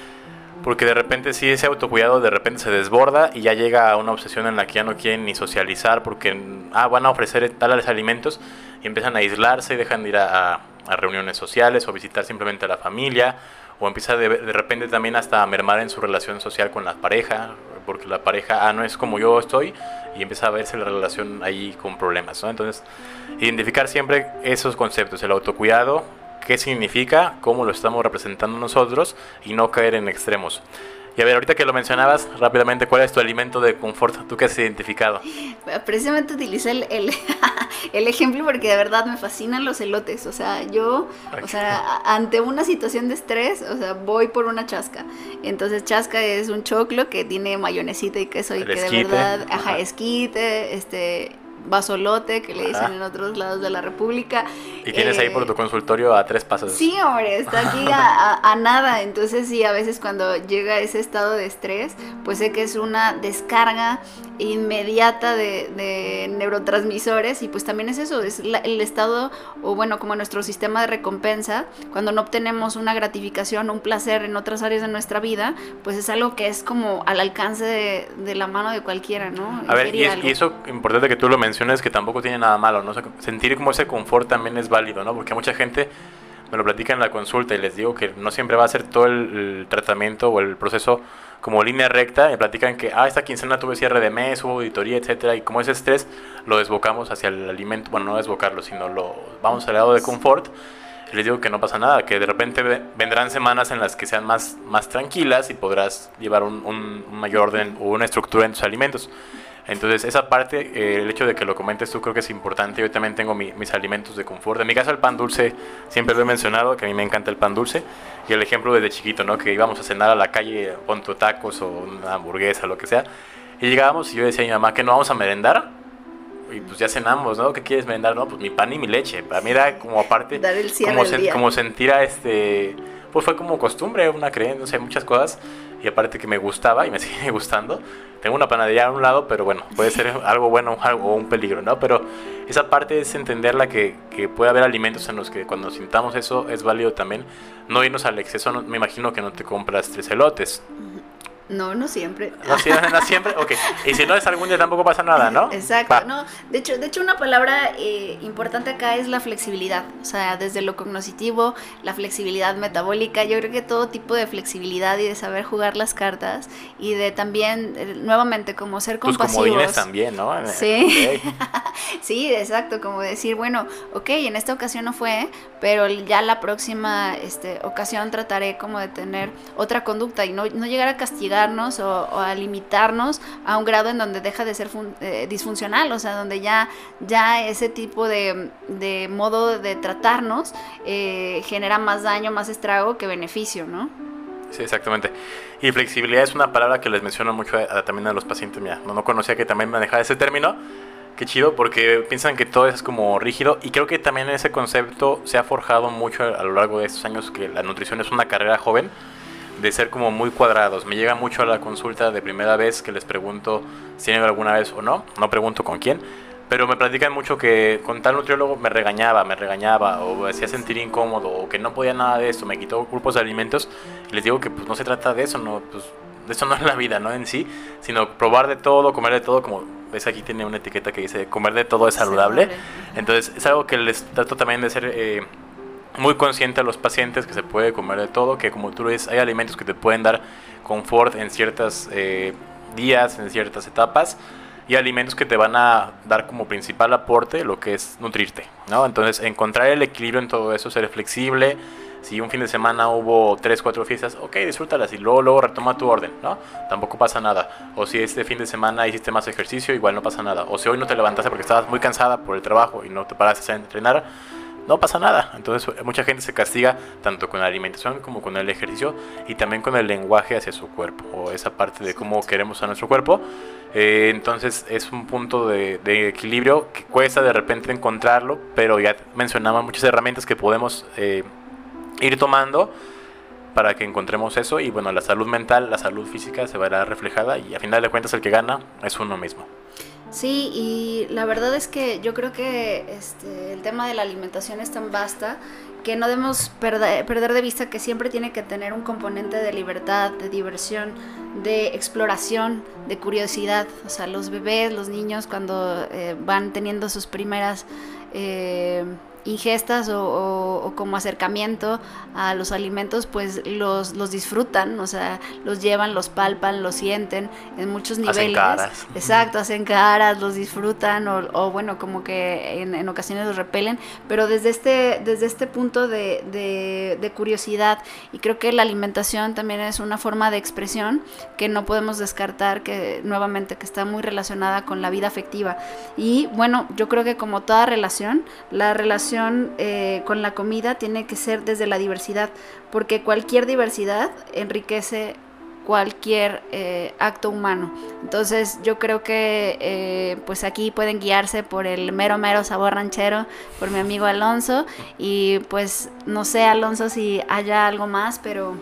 porque de repente sí ese autocuidado de repente se desborda y ya llega a una obsesión en la que ya no quieren ni socializar porque ah, van a ofrecer tales alimentos y empiezan a aislarse y dejan de ir a, a reuniones sociales o visitar simplemente a la familia o empieza de, de, repente también hasta a mermar en su relación social con la pareja, porque la pareja, ah, no es como yo estoy, y empieza a verse la relación ahí con problemas, ¿no? Entonces, identificar siempre esos conceptos, el autocuidado, qué significa, cómo lo estamos representando nosotros, y no caer en extremos. Y a ver, ahorita que lo mencionabas rápidamente, ¿cuál es tu alimento de confort? ¿Tú qué has identificado? Precisamente utilicé el, el, ejemplo porque de verdad me fascinan los elotes. O sea, yo, o sea, ante una situación de estrés, o sea, voy por una chasca. Entonces, chasca es un choclo que tiene mayonesita y queso y que de verdad, ajá, esquite, este, basolote, que le dicen en otros lados de la República. Y tienes ahí por tu consultorio a tres pasos. Sí, hombre, está aquí a, nada. Entonces sí, a veces cuando llega ese estado de estrés, pues sé que es una descarga inmediata de, neurotransmisores y pues también es eso, es el estado, o bueno, como nuestro sistema de recompensa, cuando no obtenemos una gratificación, un placer en otras áreas de nuestra vida, pues es algo que es como al alcance de, la mano de cualquiera, ¿no? A ver, y, y, eso importante que tú lo que tampoco tiene nada malo, ¿no? sentir como ese confort también es válido, ¿no? Porque mucha gente me lo platica en la consulta y les digo que no siempre va a ser todo el tratamiento o el proceso como línea recta, me platican que, ah, esta quincena tuve cierre de mes, hubo auditoría, etcétera, y como ese estrés lo desbocamos hacia el alimento, bueno, no desbocarlo, sino lo vamos al lado de confort, les digo que no pasa nada, que de repente vendrán semanas en las que sean más, más tranquilas y podrás llevar un, un mayor orden o una estructura en tus alimentos. Entonces, esa parte, eh, el hecho de que lo comentes tú creo que es importante. Yo también tengo mis alimentos de confort. En mi caso, el pan dulce, siempre lo he mencionado, que a mí me encanta el pan dulce. Y el ejemplo desde chiquito, ¿no? Que íbamos a cenar a la calle, ponto tacos o una hamburguesa, lo que sea. Y llegábamos y yo decía a mi mamá que no vamos a merendar. Y pues ya cenamos, ¿no? ¿Qué quieres merendar? No, pues mi pan y mi leche. Para mí era como aparte, Dar el como, día. como sentir a este pues fue como costumbre, una creencia, no sé, muchas cosas. Y aparte que me gustaba y me sigue gustando. Tengo una panadería a un lado, pero bueno, puede ser algo bueno o un peligro, ¿no? Pero esa parte es entenderla que, que puede haber alimentos en los que cuando sintamos eso es válido también. No irnos al exceso, me imagino que no te compras tres elotes. No, no siempre. No, siempre, ok. Y si no es algún día tampoco pasa nada, ¿no? Exacto. No, de hecho, de hecho una palabra eh, importante acá es la flexibilidad. O sea, desde lo cognitivo, la flexibilidad metabólica. Yo creo que todo tipo de flexibilidad y de saber jugar las cartas y de también, eh, nuevamente, como ser compasivos. Tus también, ¿no? Sí. sí, exacto. Como decir, bueno, ok, en esta ocasión no fue, pero ya la próxima este, ocasión trataré como de tener otra conducta y no, no llegar a castigar o, a limitarnos a un grado en donde deja de ser eh, disfuncional, o sea, donde ya, ya ese tipo de, modo de tratarnos eh, genera más daño, más estrago que beneficio, ¿no? Sí, exactamente. Y flexibilidad es una palabra que les menciono mucho también a los pacientes. Mira, no, no conocía que también manejaba ese término. Qué chido, porque piensan que todo es como rígido y creo que también ese concepto se ha forjado mucho a lo largo de estos años que la nutrición es una carrera joven de ser como muy cuadrados. Me llega mucho a la consulta de primera vez que les pregunto si tienen alguna vez o no, no pregunto con quién, pero me platican mucho que con tal nutriólogo me regañaba, me regañaba o me hacía sentir incómodo o que no podía nada de eso, me quitó grupos de alimentos y les digo que pues no se trata de eso, no, pues eso no es la vida, ¿no? En sí, sino probar de todo, comer de todo, como ves aquí tiene una etiqueta que dice comer de todo es saludable. Entonces es algo que les trato también de ser eh, muy consciente a los pacientes que se puede comer de todo, que como tú ves, hay alimentos que te pueden dar confort en ciertos eh, días, en ciertas etapas y alimentos que te van a dar como principal aporte lo que es nutrirte, ¿no? Entonces, encontrar el equilibrio en todo eso, ser flexible. Si un fin de semana hubo tres, cuatro fiestas, ok, disfrútalas y luego, luego retoma tu orden, ¿no? Tampoco pasa nada. O si este fin de semana hiciste más ejercicio, igual no pasa nada. O si hoy no te levantaste porque estabas muy cansada por el trabajo y no te paraste a entrenar, no pasa nada. Entonces mucha gente se castiga tanto con la alimentación como con el ejercicio y también con el lenguaje hacia su cuerpo o esa parte de cómo queremos a nuestro cuerpo. Eh, entonces es un punto de, equilibrio que cuesta de repente encontrarlo, pero ya mencionaba muchas herramientas que podemos eh, ir tomando para que encontremos eso y bueno, la salud mental, la salud física se verá reflejada y a final de cuentas el que gana es uno mismo. Sí, y la verdad es que yo creo que este, el tema de la alimentación es tan vasta que no debemos perder, de vista que siempre tiene que tener un componente de libertad, de diversión, de exploración, de curiosidad. O sea, los bebés, los niños cuando eh, van teniendo sus primeras... Eh, ingestas o, como acercamiento a los alimentos, pues los, los disfrutan, o sea, los llevan, los palpan, los sienten en muchos niveles. Hacen caras. Exacto, hacen caras, los disfrutan o, bueno, como que en, ocasiones los repelen, pero desde este, desde este punto de, de, curiosidad y creo que la alimentación también es una forma de expresión que no podemos descartar que nuevamente que está muy relacionada con la vida afectiva. Y bueno, yo creo que como toda relación, la relación eh, con la comida tiene que ser desde la diversidad, porque cualquier diversidad enriquece cualquier eh, acto humano. Entonces yo creo que eh, pues aquí pueden guiarse por el mero mero sabor ranchero, por mi amigo Alonso y pues no sé Alonso si haya algo más, pero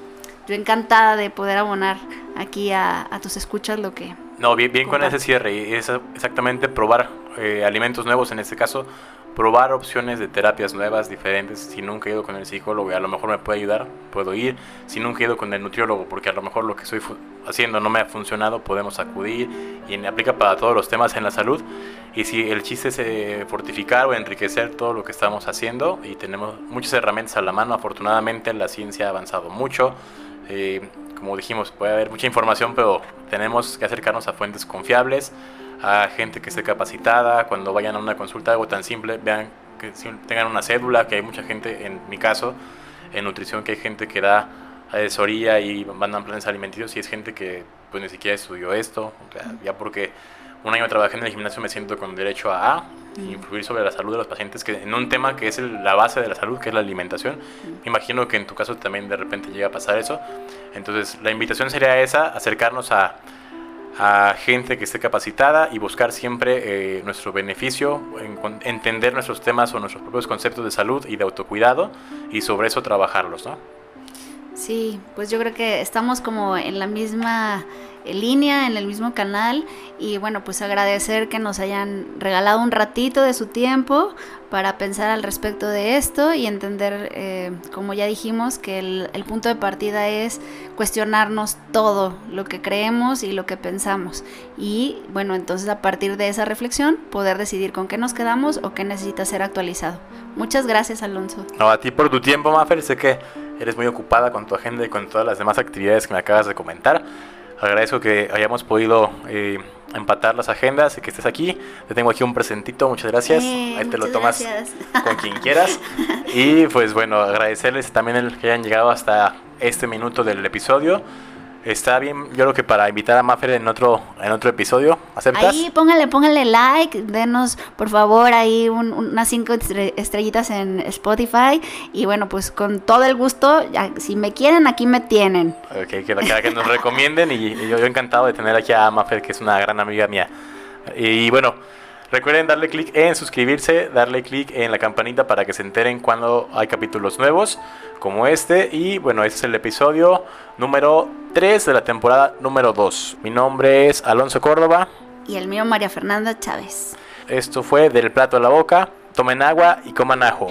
yo encantada de poder abonar aquí a, tus escuchas lo que... No, bien, bien con ese cierre y es exactamente probar alimentos nuevos en este caso probar opciones de terapias nuevas, diferentes. Si nunca he ido con el psicólogo a lo mejor me puede ayudar, puedo ir. Si nunca he ido con el nutriólogo porque a lo mejor lo que estoy haciendo no me ha funcionado, podemos acudir y aplica para todos los temas en la salud. Y si el chiste es eh, fortificar o enriquecer todo lo que estamos haciendo y tenemos muchas herramientas a la mano, afortunadamente la ciencia ha avanzado mucho. Eh, como dijimos, puede haber mucha información, pero tenemos que acercarnos a fuentes confiables a gente que esté capacitada, cuando vayan a una consulta, algo tan simple, vean que tengan una cédula, que hay mucha gente, en mi caso, en nutrición, que hay gente que da asesoría y mandan planes alimenticios y es gente que pues ni siquiera estudió esto, ya porque un año trabajé en el gimnasio me siento con derecho a, a influir sobre la salud de los pacientes, que en un tema que es la base de la salud, que es la alimentación, imagino que en tu caso también de repente llega a pasar eso, entonces la invitación sería esa, acercarnos a a gente que esté capacitada y buscar siempre eh, nuestro beneficio, entender nuestros temas o nuestros propios conceptos de salud y de autocuidado y sobre eso trabajarlos, ¿no? Sí, pues yo creo que estamos como en la misma línea, en el mismo canal y bueno, pues agradecer que nos hayan regalado un ratito de su tiempo para pensar al respecto de esto y entender, eh, como ya dijimos, que el, el, punto de partida es cuestionarnos todo lo que creemos y lo que pensamos. Y bueno, entonces a partir de esa reflexión poder decidir con qué nos quedamos o qué necesita ser actualizado. Muchas gracias, Alonso. No, a ti por tu tiempo, Mafer. Sé que eres muy ocupada con tu agenda y con todas las demás actividades que me acabas de comentar. Agradezco que hayamos podido eh, empatar las agendas y que estés aquí. Te tengo aquí un presentito, muchas gracias. Ahí te lo tomas con quien quieras. Y pues bueno, agradecerles también el que hayan llegado hasta este minuto del episodio. Está bien, yo creo que para invitar a Maffer en otro en otro episodio, ¿aceptas? Ahí póngale, póngale like, denos por favor ahí unas cinco estrellitas en Spotify y bueno, pues con todo el gusto, si me quieren aquí me tienen. Ok, que, que, que nos recomienden y, yo, yo, encantado de tener aquí a Maffer, que es una gran amiga mía. Y bueno, Recuerden darle clic en suscribirse, darle clic en la campanita para que se enteren cuando hay capítulos nuevos como este. Y bueno, este es el episodio número 3 de la temporada número 2. Mi nombre es Alonso Córdoba. Y el mío María Fernanda Chávez. Esto fue Del Plato a la Boca. Tomen agua y coman ajo.